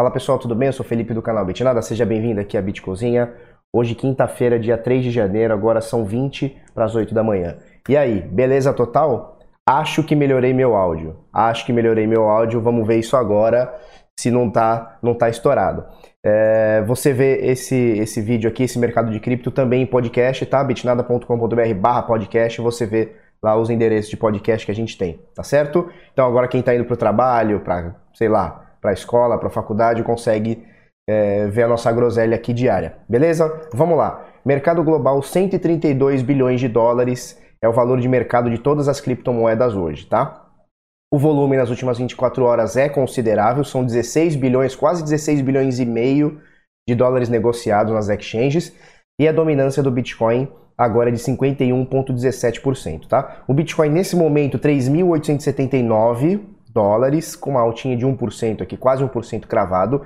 Fala pessoal, tudo bem? Eu sou Felipe do canal Bitnada, seja bem-vindo aqui à Bitcozinha. Hoje, quinta-feira, dia 3 de janeiro, agora são 20 para as 8 da manhã. E aí, beleza total? Acho que melhorei meu áudio. Acho que melhorei meu áudio, vamos ver isso agora, se não tá, não tá estourado. É, você vê esse, esse vídeo aqui, esse mercado de cripto, também em podcast, tá? bitnada.com.br barra podcast, você vê lá os endereços de podcast que a gente tem, tá certo? Então agora quem está indo para o trabalho, para, sei lá, para a escola, para a faculdade, consegue é, ver a nossa groselha aqui diária. Beleza? Vamos lá. Mercado global, 132 bilhões de dólares é o valor de mercado de todas as criptomoedas hoje, tá? O volume nas últimas 24 horas é considerável, são 16 bilhões, quase 16 bilhões e meio de dólares negociados nas exchanges, e a dominância do Bitcoin agora é de 51,17%, tá? O Bitcoin nesse momento 3.879 dólares, com uma altinha de 1% aqui, quase 1% cravado.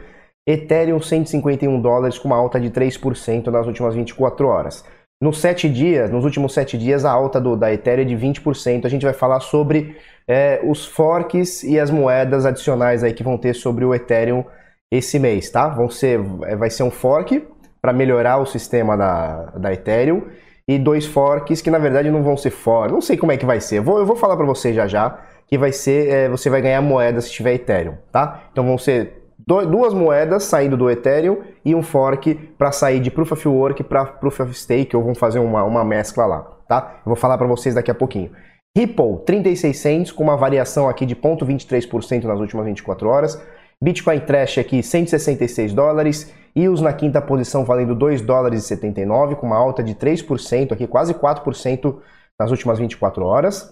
Ethereum 151 dólares com uma alta de 3% nas últimas 24 horas. Nos sete dias, nos últimos sete dias, a alta do, da Ethereum é de 20%. A gente vai falar sobre é, os forks e as moedas adicionais aí que vão ter sobre o Ethereum esse mês, tá? Vão ser, é, vai ser um fork para melhorar o sistema da, da Ethereum e dois forks que na verdade não vão ser forks. Não sei como é que vai ser. Eu vou, eu vou falar para você já já que vai ser, é, você vai ganhar moeda se tiver Ethereum, tá? Então vão ser duas moedas saindo do Ethereum e um fork para sair de Proof of Work para Proof of Stake, ou vão fazer uma, uma mescla lá, tá? Eu vou falar para vocês daqui a pouquinho. Ripple, 36 cents, com uma variação aqui de 0,23% nas últimas 24 horas. Bitcoin Trash aqui, 166 dólares. EOS na quinta posição, valendo 2 dólares e 79, com uma alta de 3% aqui, quase 4% nas últimas 24 horas.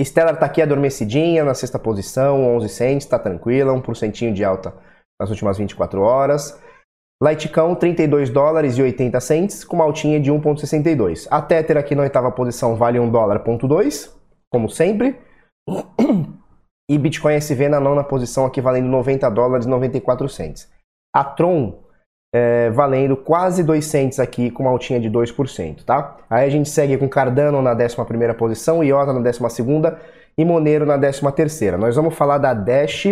Stellar está aqui adormecidinha na sexta posição, 11 cents, está tranquila, 1% de alta nas últimas 24 horas. Litecoin, 32 dólares e 80 cents, com uma altinha de 1,62. A Tether aqui na oitava posição vale 1 dólar, ponto 2, como sempre. E Bitcoin SV na nona posição aqui valendo 90 dólares e 94 cents. A Tron é, valendo quase 2 cents aqui com uma altinha de 2%, tá? Aí a gente segue com Cardano na 11ª posição, IOTA na 12ª e Monero na 13ª. Nós vamos falar da Dash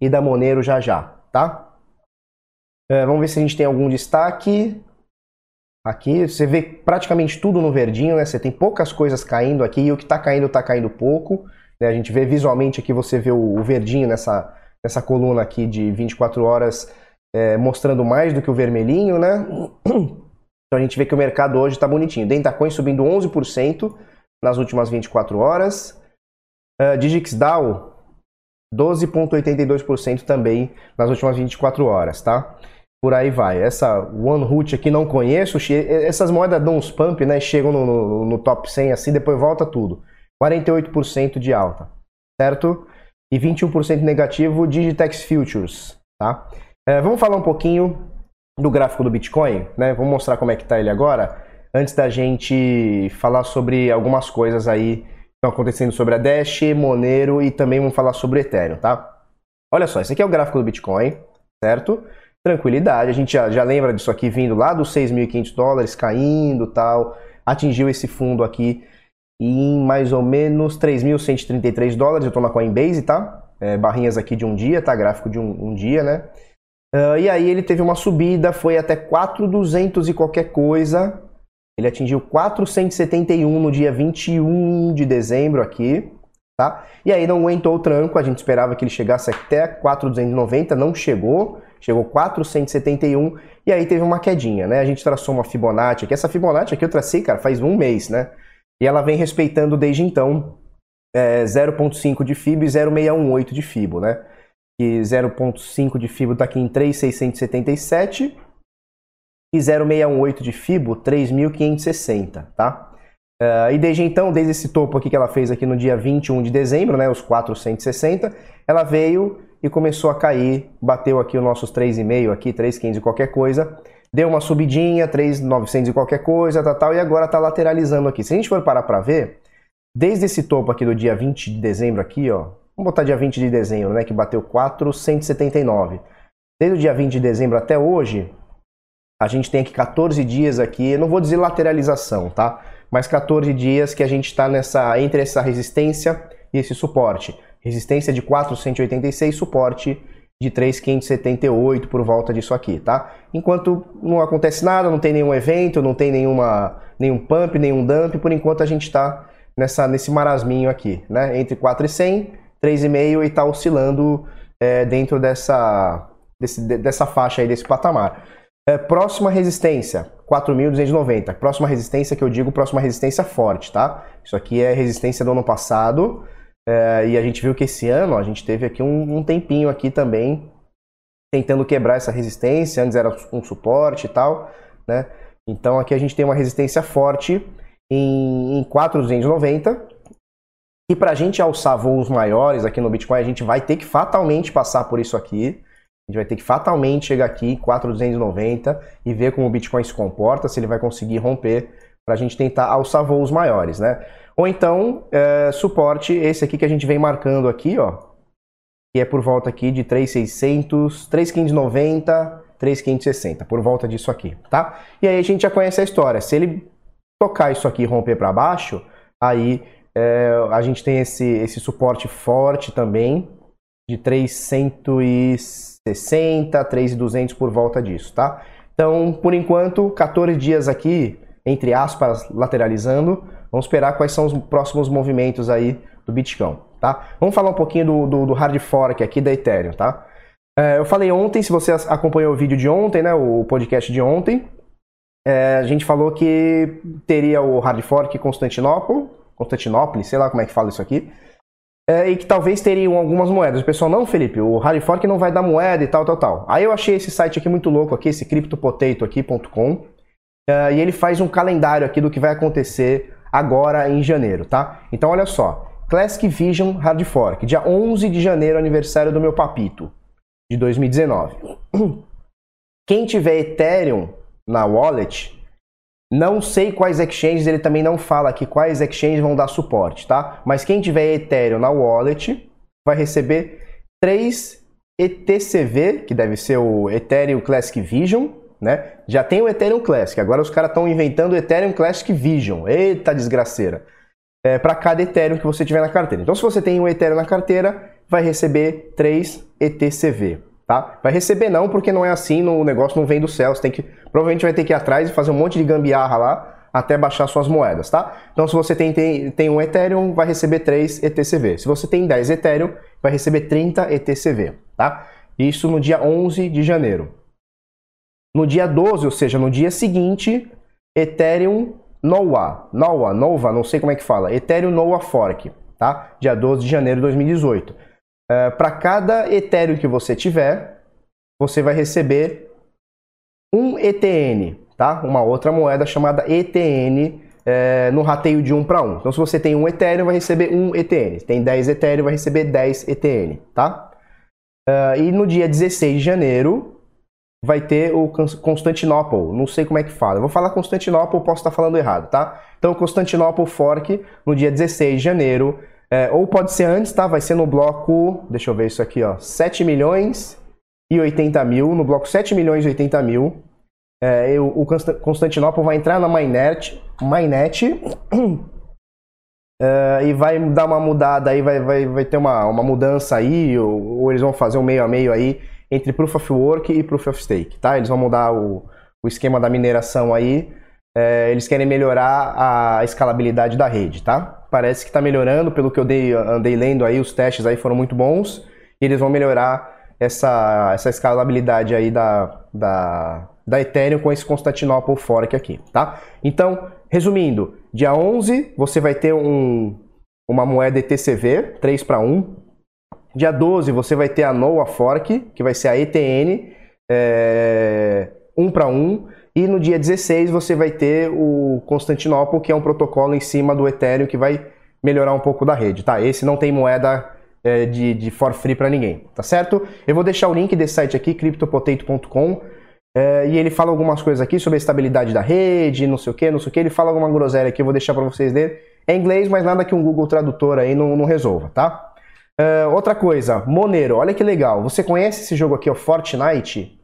e da Monero já já, tá? É, vamos ver se a gente tem algum destaque. Aqui você vê praticamente tudo no verdinho, né? Você tem poucas coisas caindo aqui e o que está caindo está caindo pouco. Né? A gente vê visualmente aqui, você vê o, verdinho nessa, nessa coluna aqui de 24 horas é, mostrando mais do que o vermelhinho, né? Então a gente vê que o mercado hoje está bonitinho. Dentacoin subindo 11% nas últimas 24 horas. Uh, DigixDAO 12,82% também nas últimas 24 horas, tá? Por aí vai. Essa OneRoot aqui não conheço. Essas moedas dão uns pump, né? Chegam no, no, no top 100 assim, depois volta tudo. 48% de alta, certo? E 21% negativo Digitex Futures, tá? É, vamos falar um pouquinho do gráfico do Bitcoin, né? Vamos mostrar como é que está ele agora, antes da gente falar sobre algumas coisas aí que estão acontecendo sobre a Dash, Monero e também vamos falar sobre o Ethereum, tá? Olha só, esse aqui é o gráfico do Bitcoin, certo? Tranquilidade, a gente já, já lembra disso aqui vindo lá dos 6.500 dólares, caindo tal, atingiu esse fundo aqui em mais ou menos 3.133 dólares, eu estou na Coinbase, tá? É, barrinhas aqui de um dia, tá? Gráfico de um, um dia, né? Uh, e aí ele teve uma subida, foi até 4,200 e qualquer coisa. Ele atingiu 471 no dia 21 de dezembro aqui, tá? E aí não aguentou o tranco, a gente esperava que ele chegasse até 4,290, não chegou, chegou 471 e aí teve uma quedinha, né? A gente traçou uma Fibonacci aqui, essa Fibonacci aqui eu tracei, cara, faz um mês, né? E ela vem respeitando desde então é, 0,5 de FIB e 0,618 de FIBO, né? Que 0.5 de FIBO está aqui em 3.677 e 0.618 de FIBO 3.560, tá? Uh, e desde então, desde esse topo aqui que ela fez aqui no dia 21 de dezembro, né, os 460, ela veio e começou a cair, bateu aqui os nossos 3,5 aqui, 3,500 e qualquer coisa, deu uma subidinha, 3,900 e qualquer coisa, tal, tal, e agora está lateralizando aqui. Se a gente for parar para ver, desde esse topo aqui do dia 20 de dezembro aqui, ó, Vamos botar dia 20 de dezembro, né, que bateu 479. Desde o dia 20 de dezembro até hoje, a gente tem aqui 14 dias aqui, não vou dizer lateralização, tá? Mas 14 dias que a gente está nessa entre essa resistência e esse suporte. Resistência de 486, suporte de 3,578 por volta disso aqui, tá? Enquanto não acontece nada, não tem nenhum evento, não tem nenhuma, nenhum pump, nenhum dump, por enquanto a gente está nessa, nesse marasminho aqui, né? Entre 4,100, 3,5 e está oscilando é, dentro dessa, desse, dessa faixa aí, desse patamar. É, próxima resistência, 4.290. Próxima resistência que eu digo, próxima resistência forte, tá? Isso aqui é resistência do ano passado. É, e a gente viu que esse ano a gente teve aqui um, um, tempinho aqui também tentando quebrar essa resistência. Antes era um suporte e tal, né? Então aqui a gente tem uma resistência forte em, em 4.290. E para a gente alçar voos maiores aqui no Bitcoin, a gente vai ter que fatalmente passar por isso aqui. A gente vai ter que fatalmente chegar aqui em 4.290 e ver como o Bitcoin se comporta, se ele vai conseguir romper para a gente tentar alçar voos maiores, né? Ou então, é, suporte esse aqui que a gente vem marcando aqui, ó, que é por volta aqui de 3.600, 3.590, 3.560, por volta disso aqui, tá? E aí a gente já conhece a história. Se ele tocar isso aqui e romper para baixo, aí é, a gente tem esse, esse suporte forte também, de 360, 3,200 por volta disso, tá? Então, por enquanto, 14 dias aqui, entre aspas, lateralizando. Vamos esperar quais são os próximos movimentos aí do Bitcoin, tá? Vamos falar um pouquinho do, do, do hard fork aqui da Ethereum, tá? É, eu falei ontem, se você acompanhou o vídeo de ontem, né, o podcast de ontem, é, a gente falou que teria o hard fork Constantinopla, Constantinopla, sei lá como é que fala isso aqui, é, e que talvez teriam algumas moedas. O pessoal, não, Felipe, o hard fork não vai dar moeda e tal, tal, tal. Aí eu achei esse site aqui muito louco aqui, esse CryptoPotato.com, é, e ele faz um calendário aqui do que vai acontecer agora em janeiro, tá? Então olha só, Classic Vision Hard Fork, dia 11 de janeiro, aniversário do meu papito, de 2019. Quem tiver Ethereum na wallet, não sei quais exchanges, ele também não fala aqui quais exchanges vão dar suporte, tá? Mas quem tiver Ethereum na wallet vai receber 3 ETCV, que deve ser o Ethereum Classic Vision, né? Já tem o Ethereum Classic, agora os caras estão inventando o Ethereum Classic Vision. Eita desgraceira. É, para cada Ethereum que você tiver na carteira. Então, se você tem um Ethereum na carteira, vai receber 3 ETCV tá? Vai receber não, porque não é assim, o negócio não vem do céu, você tem que, provavelmente vai ter que ir atrás e fazer um monte de gambiarra lá até baixar suas moedas, tá? Então se você tem, tem, tem um Ethereum, vai receber 3 ETCV. Se você tem 10 Ethereum, vai receber 30 ETCV, tá? Isso no dia 11 de janeiro. No dia 12, ou seja, no dia seguinte, Ethereum Noah, Noah, Nova, não sei como é que fala, Ethereum Noah Fork, tá? Dia 12 de janeiro de 2018. Uh, Para cada Ethereum que você tiver, você vai receber um ETN, tá? Uma outra moeda chamada ETN é, no rateio de 1 para 1. Então, se você tem um Ethereum, vai receber um ETN. Se tem 10 Ethereum, vai receber 10 ETN, tá? Uh, e no dia 16 de janeiro, vai ter o Constantinopla. Não sei como é que fala. Eu vou falar Constantinopla, posso estar falando errado, tá? Então, Constantinopla Fork, no dia 16 de janeiro, é, ou pode ser antes, tá? Vai ser no bloco, deixa eu ver isso aqui, ó, 7 milhões e 80 mil, no bloco 7 milhões e 80 mil. É, o Constantinopla vai entrar na Mainnet, Mainnet é, e vai dar uma mudada aí, vai, vai, vai ter uma, uma mudança aí, ou, ou, eles vão fazer um meio a meio aí entre Proof of Work e Proof of Stake, tá? Eles vão mudar o, o esquema da mineração aí, é, eles querem melhorar a escalabilidade da rede, tá? Parece que está melhorando, pelo que eu dei, andei lendo aí, os testes aí foram muito bons, e eles vão melhorar essa, essa escalabilidade aí da, da, da Ethereum com esse Constantinople Fork aqui, tá? Então, resumindo, dia 11 você vai ter um, uma moeda ETCV, 3 para 1. Dia 12 você vai ter a NOAA Fork, que vai ser a ETN, é, 1 para 1. E no dia 16 você vai ter o Constantinopla, que é um protocolo em cima do Ethereum que vai melhorar um pouco da rede, tá? Esse não tem moeda é, de, de for free para ninguém, tá certo? Eu vou deixar o link desse site aqui, cryptopotato.com, é, e ele fala algumas coisas aqui sobre a estabilidade da rede, não sei o que, não sei o que. Ele fala alguma groselha aqui, eu vou deixar para vocês lerem. É inglês, mas nada que um Google Tradutor aí não, não resolva, tá? É, outra coisa, Monero, olha que legal. Você conhece esse jogo aqui, o Fortnite?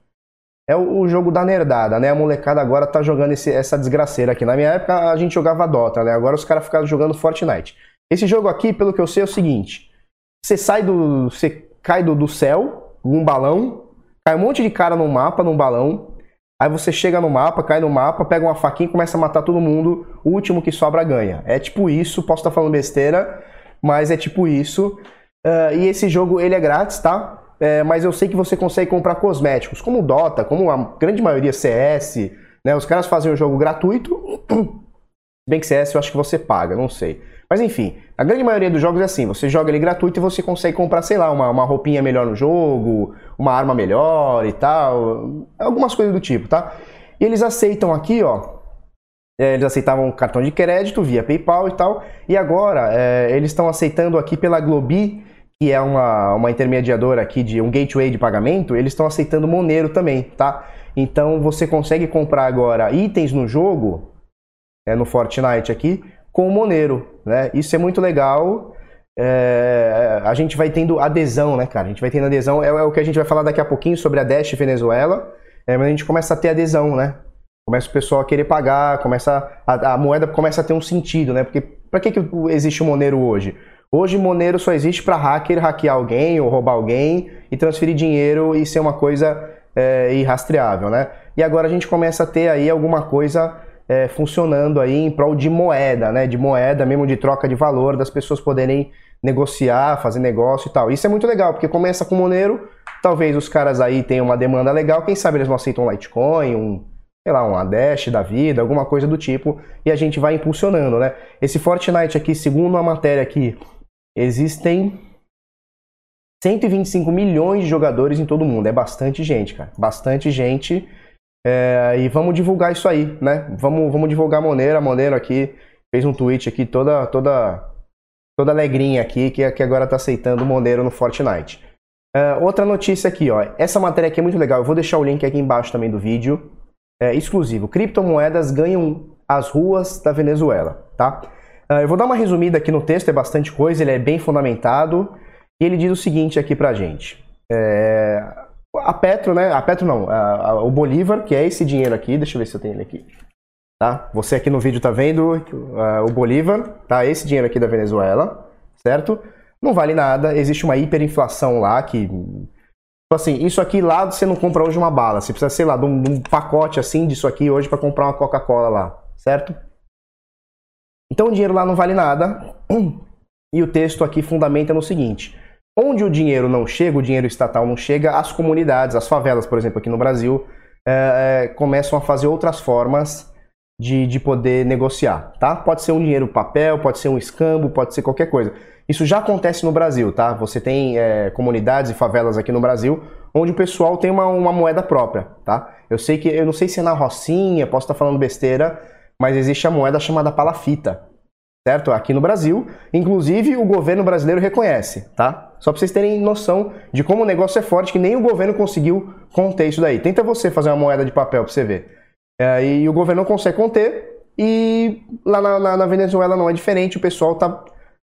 É o, o, jogo da nerdada, né? A molecada agora tá jogando esse, essa desgraceira aqui. Na minha época a gente jogava Dota, né? Agora os caras ficaram jogando Fortnite. Esse jogo aqui, pelo que eu sei, é o seguinte: você sai do. Você cai do, do céu, um balão, cai um monte de cara no mapa, num balão. Aí você chega no mapa, cai no mapa, pega uma faquinha e começa a matar todo mundo. O último que sobra ganha. É tipo isso, posso estar falando besteira, mas é tipo isso. Uh, e esse jogo ele é grátis, tá? É, mas eu sei que você consegue comprar cosméticos, como Dota, como a grande maioria CS, né? Os caras fazem o jogo gratuito. Bem que CS eu acho que você paga, não sei. Mas enfim, a grande maioria dos jogos é assim: você joga ele gratuito e você consegue comprar, sei lá, uma, uma roupinha melhor no jogo, uma arma melhor e tal, algumas coisas do tipo, tá? E eles aceitam aqui, ó. É, eles aceitavam cartão de crédito via PayPal e tal, e agora é, eles estão aceitando aqui pela Globi, que é uma, uma intermediadora aqui de um gateway de pagamento, eles estão aceitando Monero também, tá? Então você consegue comprar agora itens no jogo, é, no Fortnite aqui, com o Monero, né? Isso é muito legal. É, a gente vai tendo adesão, né, cara? A gente vai tendo adesão. É, é, o que a gente vai falar daqui a pouquinho sobre a Dash Venezuela. É, mas a gente começa a ter adesão, né? Começa o pessoal a querer pagar, começa a, a moeda começa a ter um sentido, né? Porque para que, que existe o Monero hoje? Hoje Monero só existe para hacker hackear alguém ou roubar alguém e transferir dinheiro e ser uma coisa é, irrastreável, né? E agora a gente começa a ter aí alguma coisa é, funcionando aí em prol de moeda, né? De moeda mesmo, de troca de valor, das pessoas poderem negociar, fazer negócio e tal. Isso é muito legal, porque começa com Monero, talvez os caras aí tenham uma demanda legal, quem sabe eles não aceitam um Litecoin, um, sei lá, um Dash da vida, alguma coisa do tipo, e a gente vai impulsionando, né? Esse Fortnite aqui, segundo a matéria aqui, existem 125 milhões de jogadores em todo mundo. É bastante gente, cara. Bastante gente. É, e vamos divulgar isso aí, né? Vamos, vamos divulgar a Monero. A Monero aqui fez um tweet aqui toda toda toda alegrinha aqui que, que agora está aceitando o Monero no Fortnite. É, outra notícia aqui, ó. Essa matéria aqui é muito legal. Eu vou deixar o link aqui embaixo também do vídeo. É exclusivo. Criptomoedas ganham as ruas da Venezuela, tá? É, eu vou dar uma resumida aqui no texto, é bastante coisa, ele é bem fundamentado. E ele diz o seguinte aqui pra gente. É, a Petro, né? A Petro não, a, a, o Bolívar, que é esse dinheiro aqui, deixa eu ver se eu tenho ele aqui. Tá? Você aqui no vídeo tá vendo uh, o Bolívar, tá? Esse dinheiro aqui da Venezuela, certo? Não vale nada, existe uma hiperinflação lá que. Tipo assim, isso aqui lá você não compra hoje uma bala. Você precisa, sei lá, de um, de um pacote assim disso aqui hoje para comprar uma Coca-Cola lá, certo? Então o dinheiro lá não vale nada. E o texto aqui fundamenta no seguinte: Onde o dinheiro não chega, o dinheiro estatal não chega, as comunidades, as favelas, por exemplo, aqui no Brasil, é, é, começam a fazer outras formas de, de poder negociar, tá? Pode ser um dinheiro papel, pode ser um escambo, pode ser qualquer coisa. Isso já acontece no Brasil, tá? Você tem é, comunidades e favelas aqui no Brasil onde o pessoal tem uma, uma moeda própria, tá? Eu sei que, eu não sei se é na Rocinha, posso estar falando besteira, mas existe a moeda chamada palafita, certo? Aqui no Brasil, inclusive o governo brasileiro reconhece, tá? Só para vocês terem noção de como o negócio é forte, que nem o governo conseguiu conter isso daí. Tenta você fazer uma moeda de papel para você ver. É, e o governo não consegue conter, e lá na, na, na, Venezuela não é diferente, o pessoal tá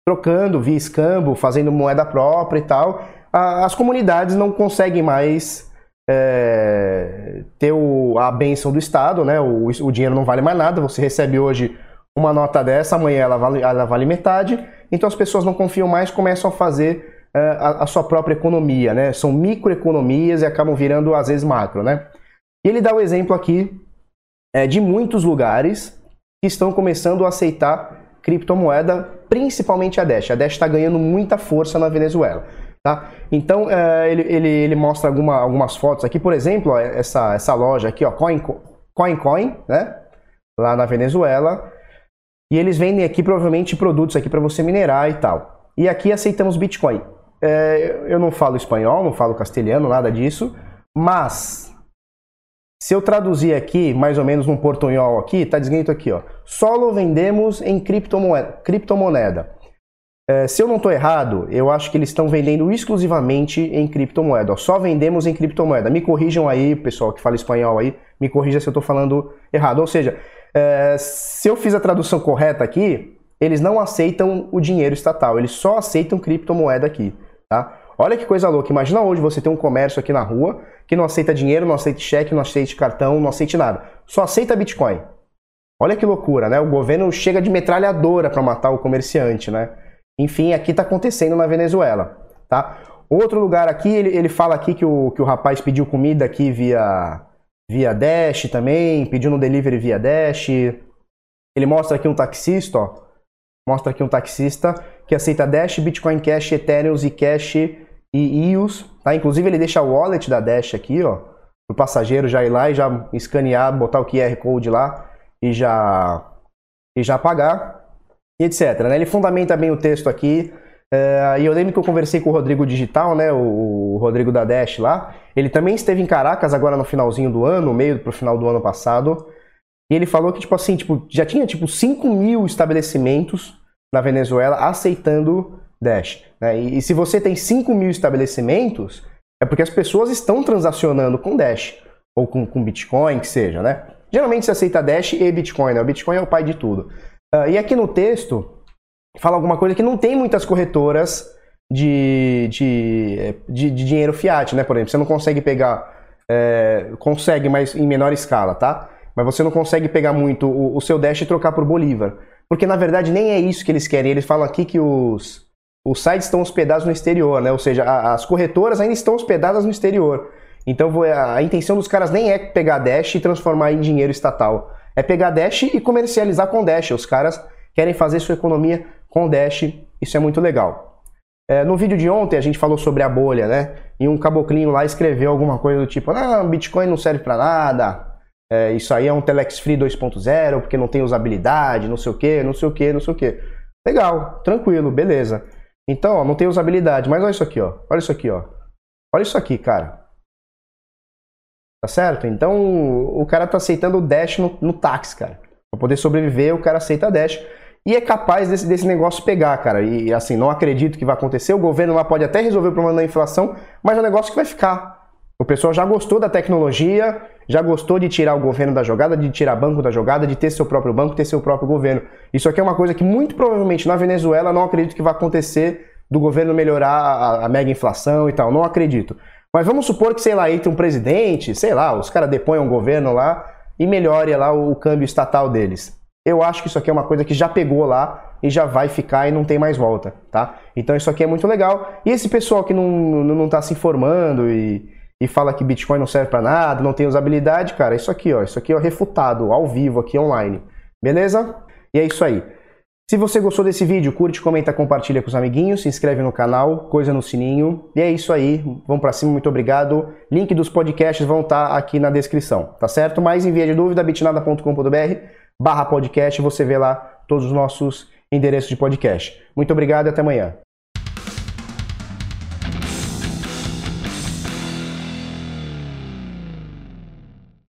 trocando via escambo, fazendo moeda própria e tal. A, as comunidades não conseguem mais é, ter o, a benção do Estado, né? O, o dinheiro não vale mais nada, você recebe hoje uma nota dessa, amanhã ela vale, ela vale metade, então as pessoas não confiam mais, começam a fazer é, a, a, sua própria economia, né? São microeconomias e acabam virando às vezes macro, né? E ele dá o exemplo aqui é, de muitos lugares que estão começando a aceitar criptomoeda, principalmente a Dash. A Dash está ganhando muita força na Venezuela. Tá? Então é, ele, ele, ele, mostra alguma, algumas fotos aqui, por exemplo, ó, essa, essa loja aqui, ó, Coin, Coin Coin, né? Lá na Venezuela. E eles vendem aqui provavelmente produtos aqui para você minerar e tal. E aqui aceitamos Bitcoin. É, eu não falo espanhol, não falo castelhano, nada disso, mas se eu traduzir aqui, mais ou menos num portunhol aqui, está escrito aqui, ó, solo vendemos em criptomoeda. criptomoeda. É, se eu não estou errado, eu acho que eles estão vendendo exclusivamente em criptomoeda. Ó, só vendemos em criptomoeda. Me corrijam aí, pessoal que fala espanhol aí, me corrija se eu estou falando errado. Ou seja, é, se eu fiz a tradução correta aqui, eles não aceitam o dinheiro estatal, eles só aceitam criptomoeda aqui. Tá? Olha que coisa louca. Imagina hoje você ter um comércio aqui na rua que não aceita dinheiro, não aceita cheque, não aceita cartão, não aceita nada. Só aceita Bitcoin. Olha que loucura, né? O governo chega de metralhadora para matar o comerciante, né? Enfim, aqui está acontecendo na Venezuela, tá? Outro lugar aqui, ele, ele fala aqui que o, que o rapaz pediu comida aqui via, via Dash também, pediu no delivery via Dash. Ele mostra aqui um taxista, ó. Mostra aqui um taxista que aceita Dash, Bitcoin Cash, Ethereum, Zcash e EOS, tá? Inclusive ele deixa o wallet da Dash aqui, ó, o passageiro já ir lá e já escanear, botar o QR Code lá e já e já pagar e etc. Né? Ele fundamenta bem o texto aqui. É, e eu lembro que eu conversei com o Rodrigo Digital, né, o, Rodrigo da Dash lá. Ele também esteve em Caracas agora no finalzinho do ano, meio pro final do ano passado. E ele falou que, tipo assim, tipo, já tinha tipo 5 mil estabelecimentos na Venezuela aceitando Dash. Né? E, e, se você tem 5 mil estabelecimentos, é porque as pessoas estão transacionando com Dash. Ou com, com Bitcoin, que seja, né? Geralmente se aceita Dash e Bitcoin, né? O Bitcoin é o pai de tudo. Uh, e aqui no texto, fala alguma coisa que não tem muitas corretoras de, de, de, de dinheiro fiat, né? Por exemplo, você não consegue pegar... É, consegue, mas em menor escala, tá? Mas você não consegue pegar muito o, o seu Dash e trocar por Bolívar. Porque na verdade nem é isso que eles querem. Eles falam aqui que os, os sites estão hospedados no exterior, né? Ou seja, a, as corretoras ainda estão hospedadas no exterior. Então a, a intenção dos caras nem é pegar Dash e transformar em dinheiro estatal. É pegar Dash e comercializar com Dash. Os caras querem fazer sua economia com Dash. Isso é muito legal. É, no vídeo de ontem a gente falou sobre a bolha, né? E um caboclinho lá escreveu alguma coisa do tipo: Ah, Bitcoin não serve para nada, é, isso aí é um Telex Free 2.0, porque não tem usabilidade, não sei o que, não sei o que, não sei o que. Legal, tranquilo, beleza. Então, ó, não tem usabilidade, mas olha isso aqui, ó. Olha isso aqui, ó. Olha isso aqui, cara. Tá certo? Então, o cara tá aceitando o Dash no, no táxi, cara. Pra poder sobreviver, o cara aceita Dash. E é capaz desse, desse negócio pegar, cara. E assim, não acredito que vai acontecer. O governo lá pode até resolver o problema da inflação, mas é um negócio que vai ficar. O pessoal já gostou da tecnologia, já gostou de tirar o governo da jogada, de tirar banco da jogada, de ter seu próprio banco, ter seu próprio governo. Isso aqui é uma coisa que muito provavelmente na Venezuela não acredito que vai acontecer do governo melhorar a, a mega inflação e tal. Não acredito. Mas vamos supor que, sei lá, entre um presidente, sei lá, os caras deponham o governo lá e melhore lá o, o câmbio estatal deles. Eu acho que isso aqui é uma coisa que já pegou lá e já vai ficar e não tem mais volta, tá? Então isso aqui é muito legal. E esse pessoal que não, não, não tá se informando e, e fala que Bitcoin não serve para nada, não tem usabilidade, cara, isso aqui, ó, isso aqui é refutado ao vivo aqui online. Beleza? E é isso aí. Se você gostou desse vídeo, curte, comenta, compartilha com os amiguinhos, se inscreve no canal, coisa no sininho. E é isso aí. Vamos para cima, muito obrigado. Link dos podcasts vão estar tá aqui na descrição, tá certo? Mais envia de dúvida bitnada.com.br barra podcast, você vê lá todos os nossos endereços de podcast. Muito obrigado e até amanhã.